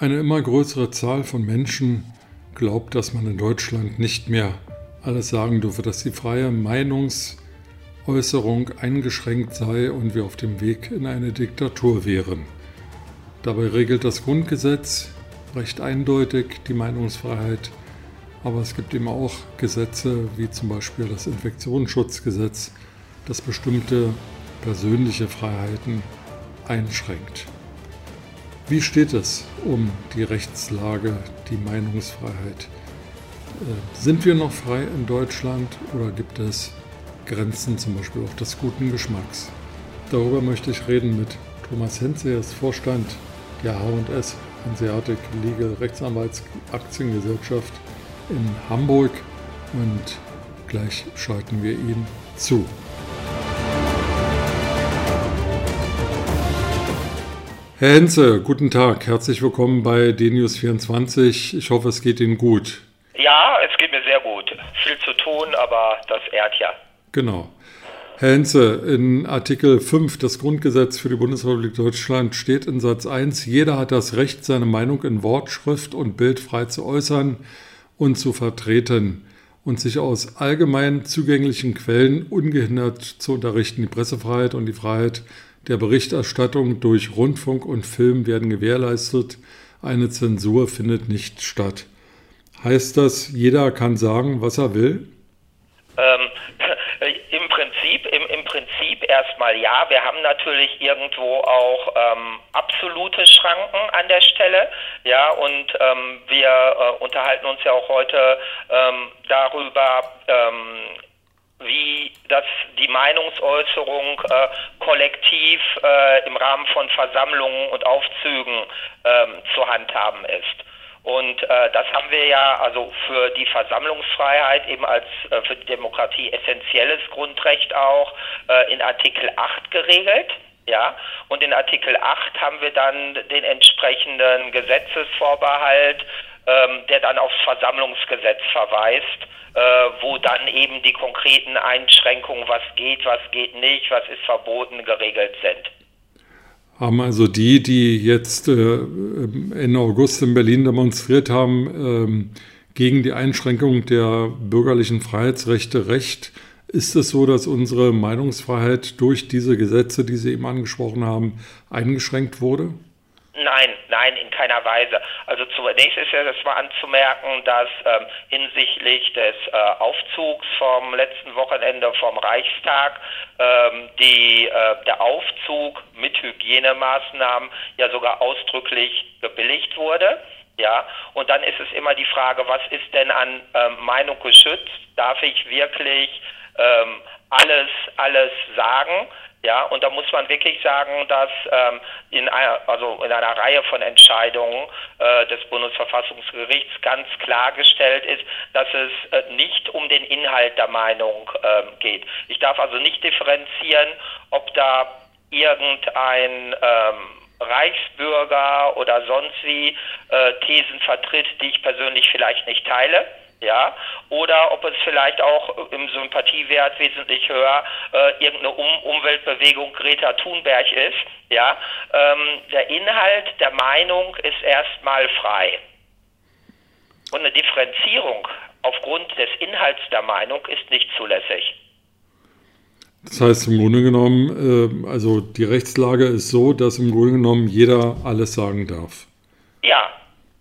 Eine immer größere Zahl von Menschen glaubt, dass man in Deutschland nicht mehr alles sagen dürfe, dass die freie Meinungsäußerung eingeschränkt sei und wir auf dem Weg in eine Diktatur wären. Dabei regelt das Grundgesetz recht eindeutig die Meinungsfreiheit, aber es gibt eben auch Gesetze wie zum Beispiel das Infektionsschutzgesetz, das bestimmte persönliche Freiheiten einschränkt. Wie steht es um die Rechtslage, die Meinungsfreiheit? Äh, sind wir noch frei in Deutschland oder gibt es Grenzen zum Beispiel auch des guten Geschmacks? Darüber möchte ich reden mit Thomas Henze, er ist Vorstand der H&S Hanseatic Legal Rechtsanwaltsaktiengesellschaft in Hamburg und gleich schalten wir ihn zu. Herr Henze, guten Tag. Herzlich willkommen bei DNews 24. Ich hoffe, es geht Ihnen gut. Ja, es geht mir sehr gut. Viel zu tun, aber das ehrt ja. Genau. Herr Henze, in Artikel 5 des Grundgesetzes für die Bundesrepublik Deutschland steht in Satz 1, jeder hat das Recht, seine Meinung in Wort, Schrift und Bild frei zu äußern und zu vertreten und sich aus allgemein zugänglichen Quellen ungehindert zu unterrichten. Die Pressefreiheit und die Freiheit der Berichterstattung durch Rundfunk und Film werden gewährleistet. Eine Zensur findet nicht statt. Heißt das, jeder kann sagen, was er will? Ähm, Im Prinzip, im, im Prinzip erstmal ja. Wir haben natürlich irgendwo auch ähm, absolute Schranken an der Stelle, ja, und ähm, wir äh, unterhalten uns ja auch heute ähm, darüber, ähm, wie das die Meinungsäußerung äh, kollektiv äh, im Rahmen von Versammlungen und Aufzügen ähm, zu handhaben ist. Und äh, das haben wir ja also für die Versammlungsfreiheit eben als äh, für die Demokratie essentielles Grundrecht auch äh, in Artikel 8 geregelt. Ja, und in Artikel 8 haben wir dann den entsprechenden Gesetzesvorbehalt, ähm, der dann aufs Versammlungsgesetz verweist, äh, wo dann eben die konkreten Einschränkungen, was geht, was geht nicht, was ist verboten, geregelt sind haben also die, die jetzt äh, Ende August in Berlin demonstriert haben, ähm, gegen die Einschränkung der bürgerlichen Freiheitsrechte recht. Ist es so, dass unsere Meinungsfreiheit durch diese Gesetze, die Sie eben angesprochen haben, eingeschränkt wurde? Nein, nein, in keiner Weise. Also zunächst ist ja das mal anzumerken, dass ähm, hinsichtlich des äh, Aufzugs vom letzten Wochenende vom Reichstag ähm, die, äh, der Aufzug mit Hygienemaßnahmen ja sogar ausdrücklich gebilligt wurde. Ja, und dann ist es immer die Frage, was ist denn an ähm, Meinung geschützt? Darf ich wirklich ähm, alles, alles sagen? Ja, und da muss man wirklich sagen, dass ähm, in, einer, also in einer Reihe von Entscheidungen äh, des Bundesverfassungsgerichts ganz klargestellt ist, dass es äh, nicht um den Inhalt der Meinung äh, geht. Ich darf also nicht differenzieren, ob da irgendein ähm, Reichsbürger oder sonst wie äh, Thesen vertritt, die ich persönlich vielleicht nicht teile ja, oder ob es vielleicht auch im Sympathiewert wesentlich höher äh, irgendeine um Umweltbewegung Greta Thunberg ist, ja. Ähm, der Inhalt der Meinung ist erstmal frei. Und eine Differenzierung aufgrund des Inhalts der Meinung ist nicht zulässig. Das heißt im Grunde genommen, äh, also die Rechtslage ist so, dass im Grunde genommen jeder alles sagen darf. Ja,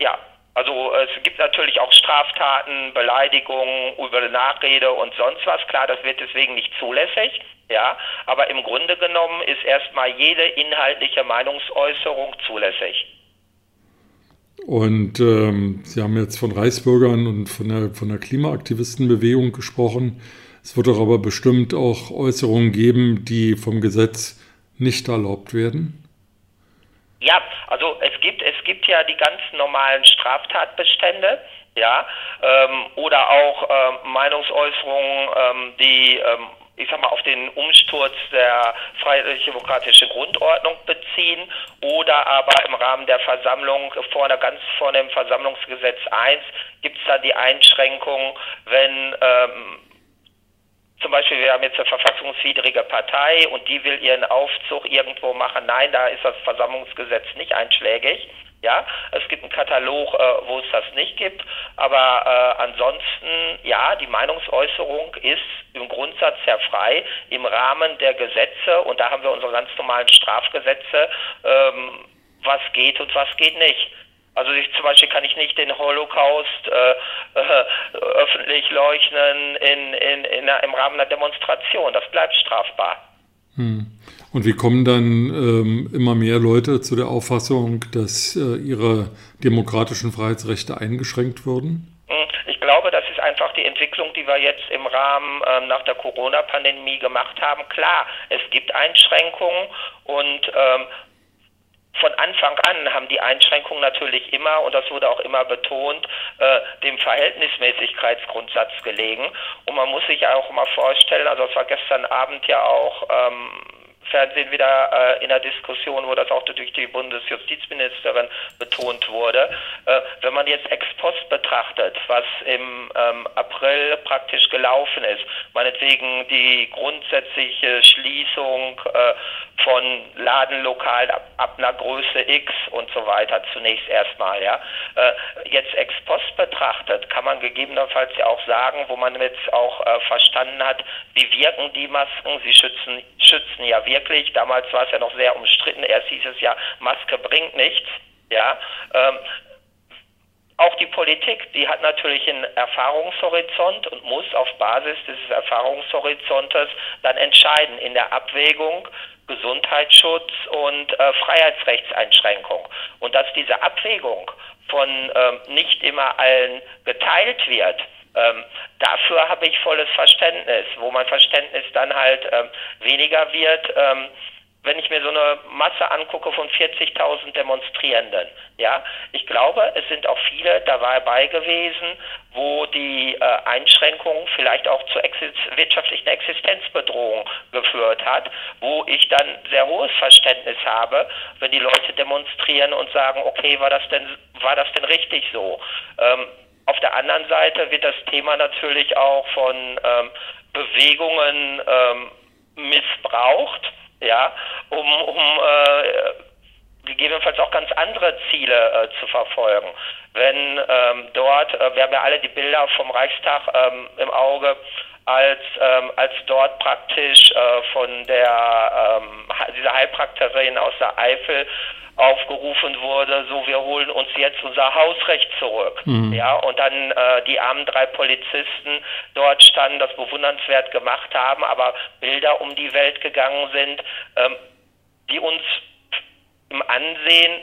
ja. Also es gibt natürlich auch Straftaten, Beleidigungen, über Nachrede und sonst was. Klar, das wird deswegen nicht zulässig. Ja, aber im Grunde genommen ist erstmal jede inhaltliche Meinungsäußerung zulässig. Und ähm, Sie haben jetzt von Reichsbürgern und von der, von der Klimaaktivistenbewegung gesprochen. Es wird doch aber bestimmt auch Äußerungen geben, die vom Gesetz nicht erlaubt werden. Ja, also gibt ja die ganz normalen Straftatbestände, ja, ähm, oder auch ähm, Meinungsäußerungen, ähm, die ähm, ich sag mal, auf den Umsturz der freiheitlich-demokratischen Grundordnung beziehen oder aber im Rahmen der Versammlung vor ganz vor dem Versammlungsgesetz 1 gibt es dann die Einschränkung, wenn ähm, zum Beispiel, wir haben jetzt eine verfassungswidrige Partei und die will ihren Aufzug irgendwo machen. Nein, da ist das Versammlungsgesetz nicht einschlägig. Ja, es gibt einen Katalog, äh, wo es das nicht gibt, aber äh, ansonsten, ja, die Meinungsäußerung ist im Grundsatz sehr frei im Rahmen der Gesetze und da haben wir unsere ganz normalen Strafgesetze, ähm, was geht und was geht nicht. Also ich, zum Beispiel kann ich nicht den Holocaust äh, äh, öffentlich leugnen in, in, in, im Rahmen einer Demonstration. Das bleibt strafbar. Hm. Und wie kommen dann ähm, immer mehr Leute zu der Auffassung, dass äh, ihre demokratischen Freiheitsrechte eingeschränkt wurden? Hm, ich glaube, das ist einfach die Entwicklung, die wir jetzt im Rahmen ähm, nach der Corona-Pandemie gemacht haben. Klar, es gibt Einschränkungen und ähm, von Anfang an haben die Einschränkungen natürlich immer, und das wurde auch immer betont, äh, dem Verhältnismäßigkeitsgrundsatz gelegen. Und man muss sich ja auch mal vorstellen, also es war gestern Abend ja auch ähm, Fernsehen wieder äh, in der Diskussion, wo das auch durch die Bundesjustizministerin betont wurde. Äh, wenn man jetzt ex post betrachtet, was im ähm, April praktisch gelaufen ist, meinetwegen die grundsätzliche Schließung äh, von Ladenlokalen ab, ab, einer Größe X und so weiter zunächst erstmal, ja. Äh, jetzt ex post betrachtet kann man gegebenenfalls ja auch sagen, wo man jetzt auch äh, verstanden hat, wie wirken die Masken, sie schützen, schützen ja wirklich wirklich, damals war es ja noch sehr umstritten, erst hieß es ja, Maske bringt nichts, ja, ähm, auch die Politik, die hat natürlich einen Erfahrungshorizont und muss auf Basis dieses Erfahrungshorizontes dann entscheiden in der Abwägung Gesundheitsschutz und äh, Freiheitsrechtseinschränkung. Und dass diese Abwägung von ähm, nicht immer allen geteilt wird, ähm, dafür habe ich volles Verständnis, wo mein Verständnis dann halt ähm, weniger wird, ähm, wenn ich mir so eine Masse angucke von 40.000 Demonstrierenden. Ja, ich glaube, es sind auch viele dabei gewesen, wo die äh, Einschränkung vielleicht auch zur exist wirtschaftlichen Existenzbedrohung geführt hat, wo ich dann sehr hohes Verständnis habe, wenn die Leute demonstrieren und sagen, okay, war das denn war das denn richtig so? Ähm, auf der anderen Seite wird das Thema natürlich auch von ähm, Bewegungen ähm, missbraucht, ja, um, um äh, gegebenenfalls auch ganz andere Ziele äh, zu verfolgen. Wenn ähm, dort, äh, wir haben ja alle die Bilder vom Reichstag ähm, im Auge, als, ähm, als dort praktisch äh, von der ähm, dieser Heilpraktikerin aus der Eifel aufgerufen wurde, so wir holen uns jetzt unser Hausrecht zurück. Mhm. Ja, und dann äh, die armen drei Polizisten dort standen, das bewundernswert gemacht haben, aber Bilder um die Welt gegangen sind, ähm, die uns im Ansehen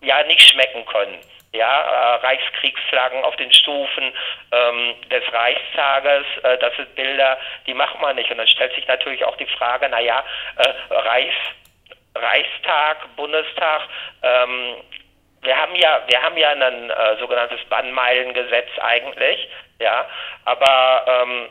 ja nicht schmecken können. Ja, äh, Reichskriegsflaggen auf den Stufen ähm, des Reichstages, äh, das sind Bilder, die macht man nicht. Und dann stellt sich natürlich auch die Frage, naja, äh, Reichs Reichstag, Bundestag, ähm, wir haben ja, wir haben ja ein äh, sogenanntes Bannmeilengesetz eigentlich, ja, aber ähm,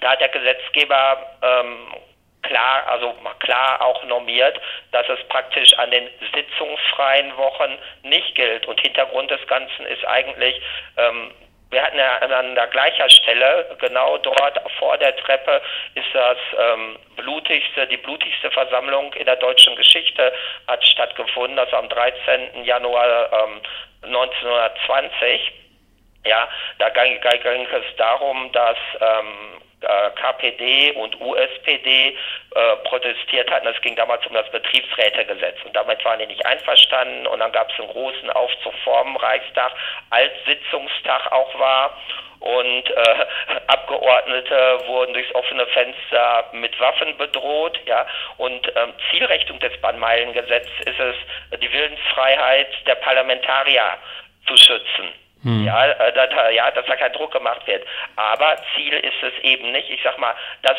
da hat der Gesetzgeber ähm, klar, also klar auch normiert, dass es praktisch an den sitzungsfreien Wochen nicht gilt. Und Hintergrund des Ganzen ist eigentlich ähm, wir hatten ja an der gleichen Stelle, genau dort vor der Treppe, ist das ähm, blutigste, die blutigste Versammlung in der deutschen Geschichte hat stattgefunden, also am 13. Januar ähm, 1920. Ja, da ging, ging es darum, dass ähm, äh, KPD und USPD äh, protestiert hatten. Es ging damals um das Betriebsrätegesetz und damit waren die nicht einverstanden und dann gab es einen großen Aufzug vorm Reichstag, als Sitzungstag auch war und äh, Abgeordnete wurden durchs offene Fenster mit Waffen bedroht, ja. Und ähm, Zielrichtung des Bannmeilengesetzes ist es, die Willensfreiheit der Parlamentarier zu schützen. Hm. Ja, äh, dass, ja, dass da kein Druck gemacht wird. Aber Ziel ist es eben nicht, ich sag mal, das,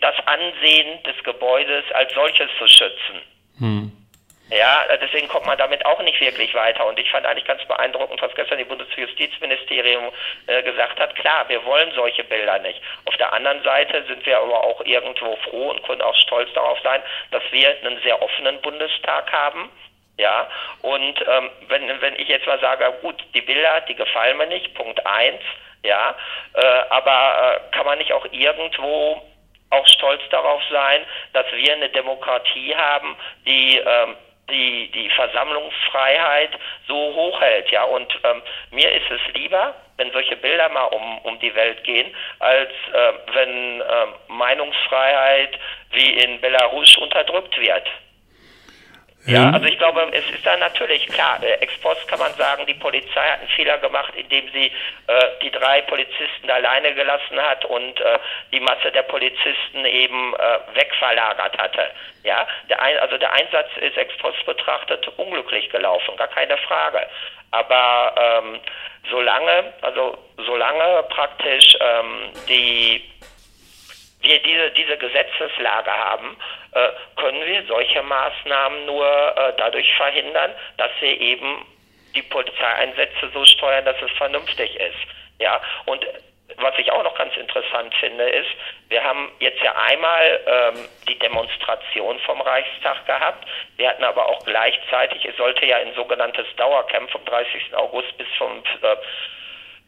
das Ansehen des Gebäudes als solches zu schützen. Hm. Ja, äh, deswegen kommt man damit auch nicht wirklich weiter. Und ich fand eigentlich ganz beeindruckend, was gestern die Bundesjustizministerium äh, gesagt hat. Klar, wir wollen solche Bilder nicht. Auf der anderen Seite sind wir aber auch irgendwo froh und können auch stolz darauf sein, dass wir einen sehr offenen Bundestag haben ja, und ähm, wenn, wenn ich jetzt mal sage, gut, die Bilder, die gefallen mir nicht, Punkt eins, ja, äh, aber äh, kann man nicht auch irgendwo auch stolz darauf sein, dass wir eine Demokratie haben, die ähm, die, die Versammlungsfreiheit so hoch hält. Ja? Und ähm, mir ist es lieber, wenn solche Bilder mal um, um die Welt gehen, als äh, wenn äh, Meinungsfreiheit wie in Belarus unterdrückt wird. Ja, also ich glaube, es ist dann natürlich klar, äh, ex post kann man sagen, die Polizei hat einen Fehler gemacht, indem sie äh, die drei Polizisten alleine gelassen hat und äh, die Masse der Polizisten eben äh, wegverlagert hatte. Ja, der ein, also der Einsatz ist ex post betrachtet unglücklich gelaufen, gar keine Frage. Aber ähm, solange, also solange praktisch ähm, die wir diese, diese Gesetzeslage haben, äh, können wir solche Maßnahmen nur äh, dadurch verhindern, dass wir eben die Polizeieinsätze so steuern, dass es vernünftig ist. Ja, und was ich auch noch ganz interessant finde, ist, wir haben jetzt ja einmal ähm, die Demonstration vom Reichstag gehabt. Wir hatten aber auch gleichzeitig, es sollte ja ein sogenanntes Dauercamp vom 30. August bis zum äh,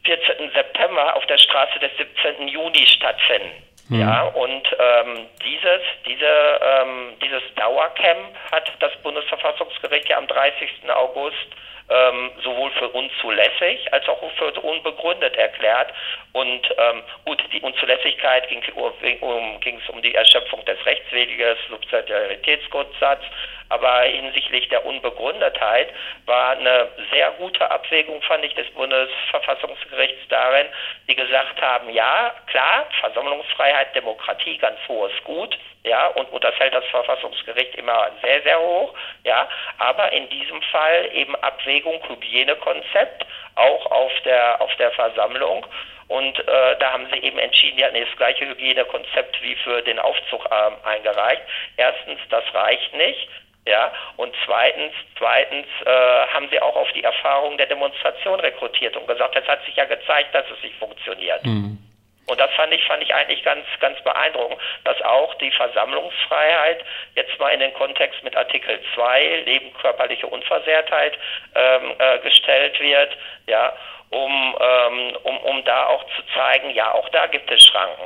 14. September auf der Straße des 17. Juni stattfinden. Mhm. Ja, und ähm, dieses, diese, ähm, dieses Dauercamp hat das Bundesverfassungsgericht ja am 30. August ähm, sowohl für unzulässig als auch für unbegründet erklärt. Und ähm, gut, die Unzulässigkeit ging es um, um, die Erschöpfung des Rechtsweges, Subsidiaritätsgrundsatz, aber hinsichtlich der Unbegründetheit war eine sehr gute Abwägung, fand ich, des Bundesverfassungsgerichts darin, die gesagt haben, ja, klar, Versammlungsfreiheit, Demokratie, ganz hohes Gut, ja, und, und das hält das Verfassungsgericht immer sehr, sehr hoch, ja, aber in diesem Fall eben Abwägung, Hygienekonzept, auch auf der, auf der Versammlung. Und äh, da haben sie eben entschieden, ja, das gleiche Hygienekonzept wie für den Aufzug äh, eingereicht. Erstens, das reicht nicht. Ja, und zweitens, zweitens äh, haben sie auch auf die Erfahrung der Demonstration rekrutiert und gesagt, es hat sich ja gezeigt, dass es nicht funktioniert. Mhm. Und das fand ich, fand ich eigentlich ganz, ganz beeindruckend, dass auch die Versammlungsfreiheit jetzt mal in den Kontext mit Artikel 2, Leben, körperliche Unversehrtheit, ähm, äh, gestellt wird, ja, um, ähm, um, um da auch zu zeigen, ja, auch da gibt es Schranken.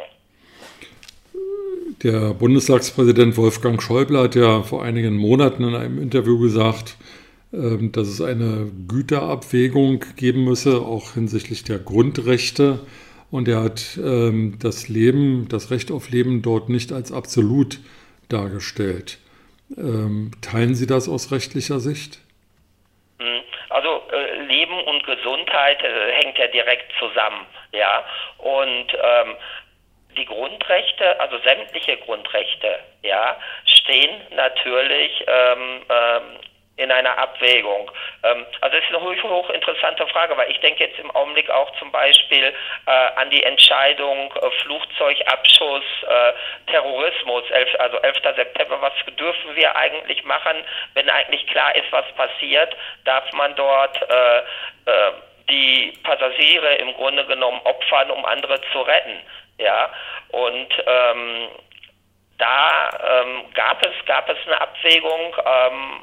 Der Bundestagspräsident Wolfgang Schäuble hat ja vor einigen Monaten in einem Interview gesagt, ähm, dass es eine Güterabwägung geben müsse, auch hinsichtlich der Grundrechte. Und er hat ähm, das Leben, das Recht auf Leben dort nicht als absolut dargestellt. Ähm, teilen Sie das aus rechtlicher Sicht? Hm, also äh, Leben und Gesundheit äh, hängt ja direkt zusammen, ja. Und ähm, die Grundrechte, also sämtliche Grundrechte, ja, stehen natürlich ähm, ähm, in einer Abwägung. Ähm, also es ist eine hoch, hoch interessante Frage, weil ich denke jetzt im Augenblick auch zum Beispiel äh, an die Entscheidung äh, Flugzeugabschuss, äh, Terrorismus, 11, also 11. September, was dürfen wir eigentlich machen, wenn eigentlich klar ist, was passiert, darf man dort äh, äh, die Passagiere im Grunde genommen opfern, um andere zu retten. Ja, und ähm, da ähm, gab es gab es eine Abwägung, ähm,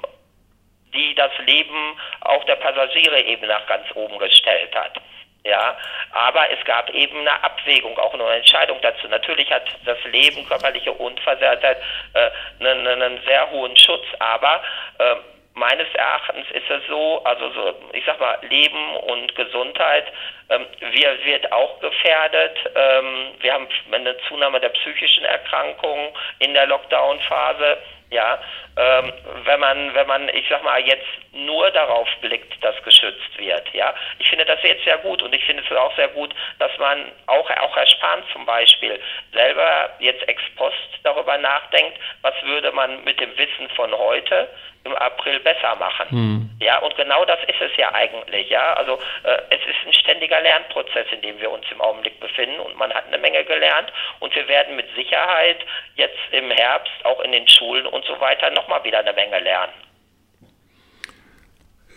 die das Leben auch der Passagiere eben nach ganz oben gestellt hat. Ja, aber es gab eben eine Abwägung, auch eine Entscheidung dazu. Natürlich hat das Leben, körperliche Unversehrtheit, äh, einen, einen sehr hohen Schutz, aber äh, meines Erachtens ist es so, also so, ich sag mal, Leben und Gesundheit ähm, wir, wird auch gefährdet. Ähm, wir haben eine Zunahme der psychischen Erkrankungen in der Lockdown-Phase. Ja, ähm, wenn man, wenn man, ich sag mal, jetzt nur darauf blickt, dass geschützt wird, ja. Ich finde das jetzt sehr gut und ich finde es auch sehr gut, dass man auch, auch Herr Spahn zum Beispiel selber jetzt ex post darüber nachdenkt, was würde man mit dem Wissen von heute im April besser machen. Hm. Ja, und genau das ist es ja eigentlich, ja. Also äh, es ist ein ständiger Lernprozess, in dem wir uns im Augenblick befinden und man hat eine Menge gelernt und wir werden mit Sicherheit jetzt im Herbst auch in den Schulen und so weiter nochmal wieder eine Menge lernen.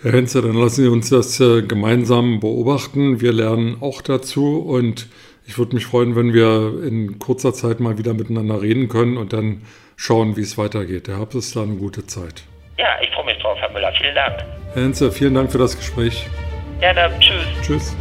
Herr Henze, dann lassen Sie uns das äh, gemeinsam beobachten. Wir lernen auch dazu und ich würde mich freuen, wenn wir in kurzer Zeit mal wieder miteinander reden können und dann schauen, wie es weitergeht. Der Herbst ist da eine gute Zeit. Ja, ich freue mich drauf, Herr Müller. Vielen Dank. Herr Henze, vielen Dank für das Gespräch. Gerne. Tschüss. Tschüss.